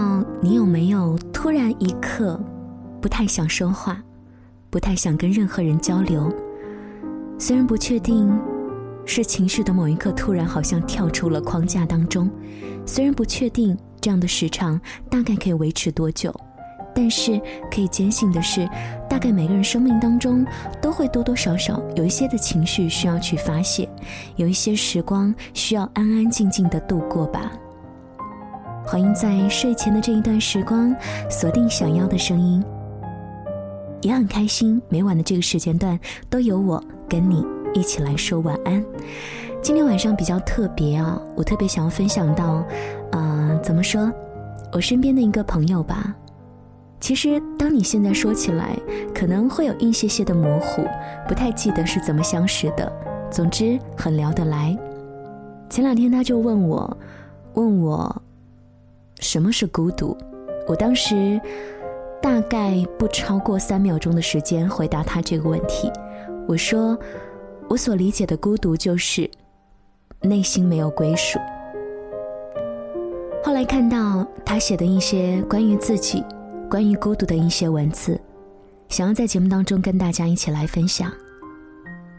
道你有没有突然一刻，不太想说话，不太想跟任何人交流。虽然不确定是情绪的某一刻突然好像跳出了框架当中，虽然不确定这样的时长大概可以维持多久，但是可以坚信的是，大概每个人生命当中都会多多少少有一些的情绪需要去发泄，有一些时光需要安安静静的度过吧。欢迎在睡前的这一段时光锁定想要的声音，也很开心。每晚的这个时间段都有我跟你一起来说晚安。今天晚上比较特别啊，我特别想要分享到，呃，怎么说，我身边的一个朋友吧。其实当你现在说起来，可能会有一些些的模糊，不太记得是怎么相识的。总之很聊得来。前两天他就问我，问我。什么是孤独？我当时大概不超过三秒钟的时间回答他这个问题。我说，我所理解的孤独就是内心没有归属。后来看到他写的一些关于自己、关于孤独的一些文字，想要在节目当中跟大家一起来分享。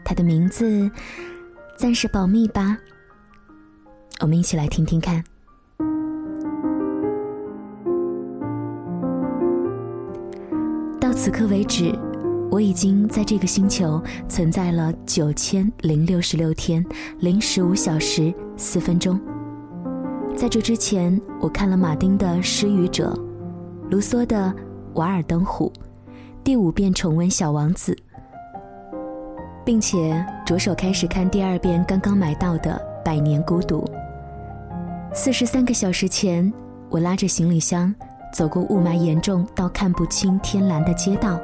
他的名字暂时保密吧。我们一起来听听看。到此刻为止，我已经在这个星球存在了九千零六十六天零十五小时四分钟。在这之前，我看了马丁的《失语者》，卢梭的《瓦尔登湖》，第五遍重温《小王子》，并且着手开始看第二遍刚刚买到的《百年孤独》。四十三个小时前，我拉着行李箱。走过雾霾严重到看不清天蓝的街道，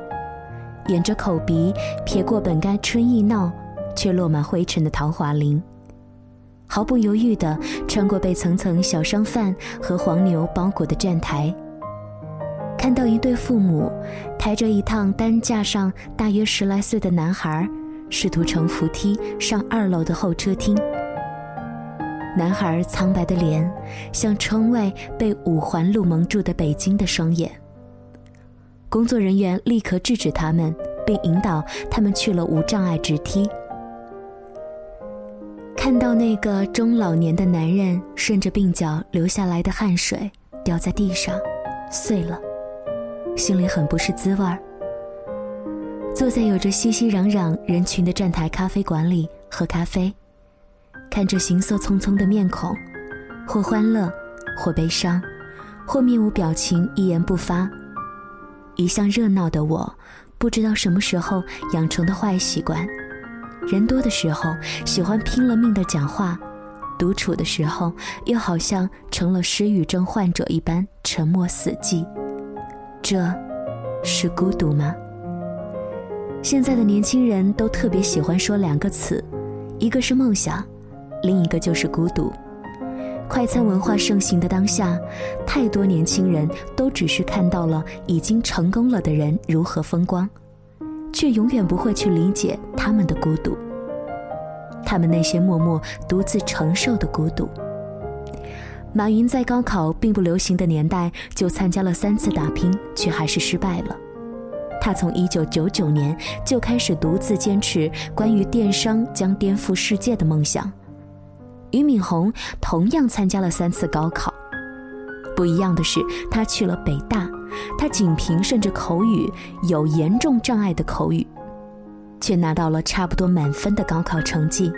掩着口鼻瞥过本该春意闹却落满灰尘的桃花林，毫不犹豫地穿过被层层小商贩和黄牛包裹的站台，看到一对父母抬着一趟担架上大约十来岁的男孩，试图乘扶梯上二楼的候车厅。男孩苍白的脸，像窗外被五环路蒙住的北京的双眼。工作人员立刻制止他们，并引导他们去了无障碍直梯。看到那个中老年的男人顺着鬓角流下来的汗水掉在地上，碎了，心里很不是滋味儿。坐在有着熙熙攘攘人群的站台咖啡馆里喝咖啡。看着行色匆匆的面孔，或欢乐，或悲伤，或面无表情，一言不发。一向热闹的我，不知道什么时候养成的坏习惯：人多的时候喜欢拼了命的讲话，独处的时候又好像成了失语症患者一般沉默死寂。这，是孤独吗？现在的年轻人都特别喜欢说两个词，一个是梦想。另一个就是孤独。快餐文化盛行的当下，太多年轻人都只是看到了已经成功了的人如何风光，却永远不会去理解他们的孤独，他们那些默默独自承受的孤独。马云在高考并不流行的年代就参加了三次打拼，却还是失败了。他从1999年就开始独自坚持关于电商将颠覆世界的梦想。俞敏洪同样参加了三次高考，不一样的是，他去了北大，他仅凭甚至口语有严重障碍的口语，却拿到了差不多满分的高考成绩。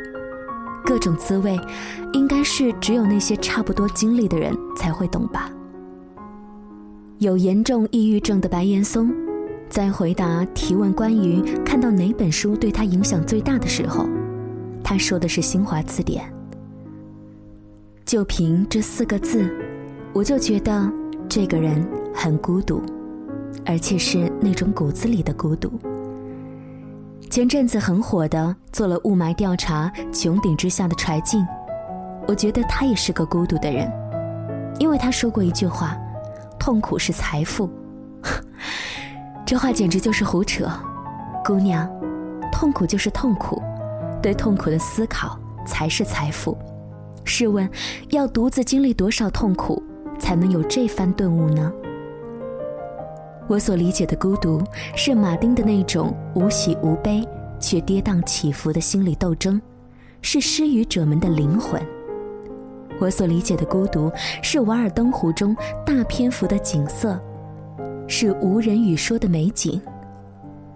各种滋味，应该是只有那些差不多经历的人才会懂吧。有严重抑郁症的白岩松，在回答提问关于看到哪本书对他影响最大的时候，他说的是新华字典。就凭这四个字，我就觉得这个人很孤独，而且是那种骨子里的孤独。前阵子很火的做了雾霾调查，穹顶之下的柴静，我觉得他也是个孤独的人，因为他说过一句话：“痛苦是财富。”这话简直就是胡扯，姑娘，痛苦就是痛苦，对痛苦的思考才是财富。试问，要独自经历多少痛苦，才能有这番顿悟呢？我所理解的孤独，是马丁的那种无喜无悲却跌宕起伏的心理斗争，是失语者们的灵魂。我所理解的孤独，是《瓦尔登湖》中大篇幅的景色，是无人语说的美景。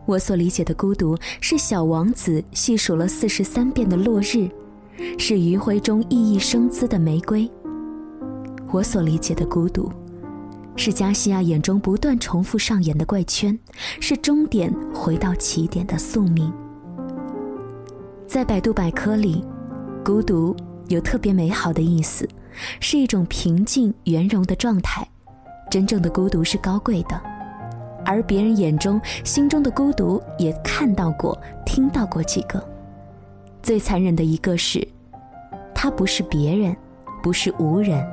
我所理解的孤独，是小王子细数了四十三遍的落日。是余晖中熠熠生姿的玫瑰。我所理解的孤独，是加西亚眼中不断重复上演的怪圈，是终点回到起点的宿命。在百度百科里，孤独有特别美好的意思，是一种平静圆融的状态。真正的孤独是高贵的，而别人眼中心中的孤独，也看到过、听到过几个。最残忍的一个是，他不是别人，不是无人，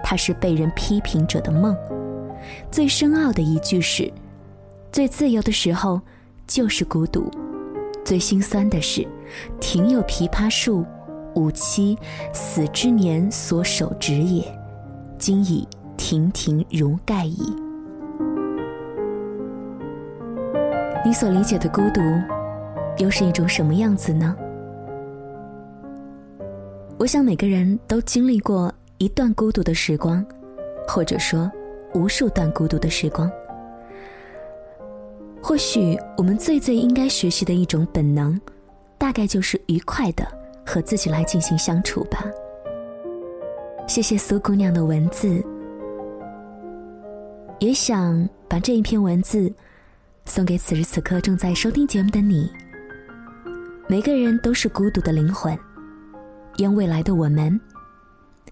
他是被人批评者的梦。最深奥的一句是：最自由的时候就是孤独。最心酸的是，庭有枇杷树，吾妻死之年所手植也，今已亭亭如盖矣。你所理解的孤独，又是一种什么样子呢？我想每个人都经历过一段孤独的时光，或者说无数段孤独的时光。或许我们最最应该学习的一种本能，大概就是愉快的和自己来进行相处吧。谢谢苏姑娘的文字，也想把这一篇文字送给此时此刻正在收听节目的你。每个人都是孤独的灵魂。愿未来的我们，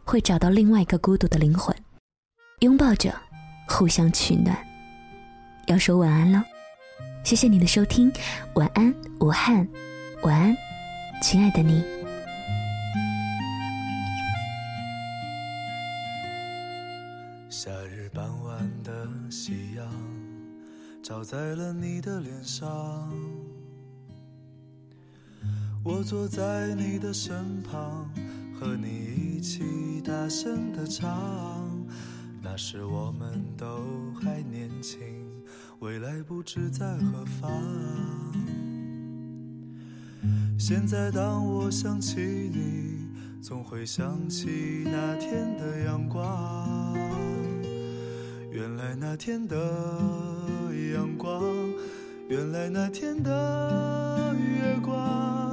会找到另外一个孤独的灵魂，拥抱着，互相取暖。要说晚安了，谢谢你的收听，晚安，武汉，晚安，亲爱的你。夏日傍晚的夕阳，照在了你的脸上。我坐在你的身旁，和你一起大声的唱。那时我们都还年轻，未来不知在何方。现在当我想起你，总会想起那天的阳光。原来那天的阳光，原来那天的月光。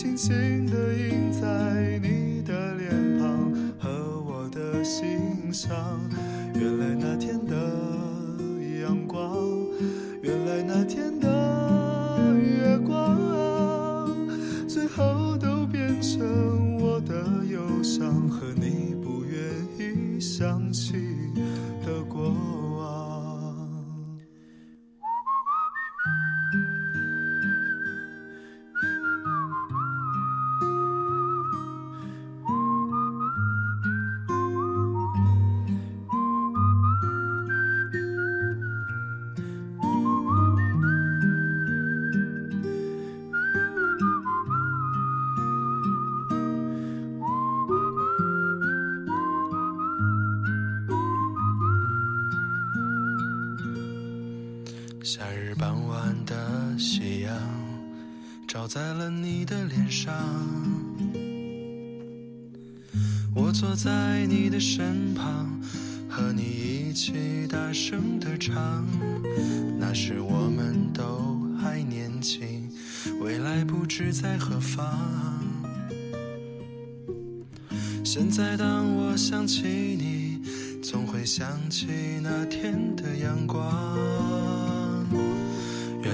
轻轻的印在你的脸庞和我的心上。原来那天的阳光，原来那天的夏日傍晚的夕阳，照在了你的脸上。我坐在你的身旁，和你一起大声的唱。那时我们都还年轻，未来不知在何方。现在当我想起你，总会想起那天的阳光。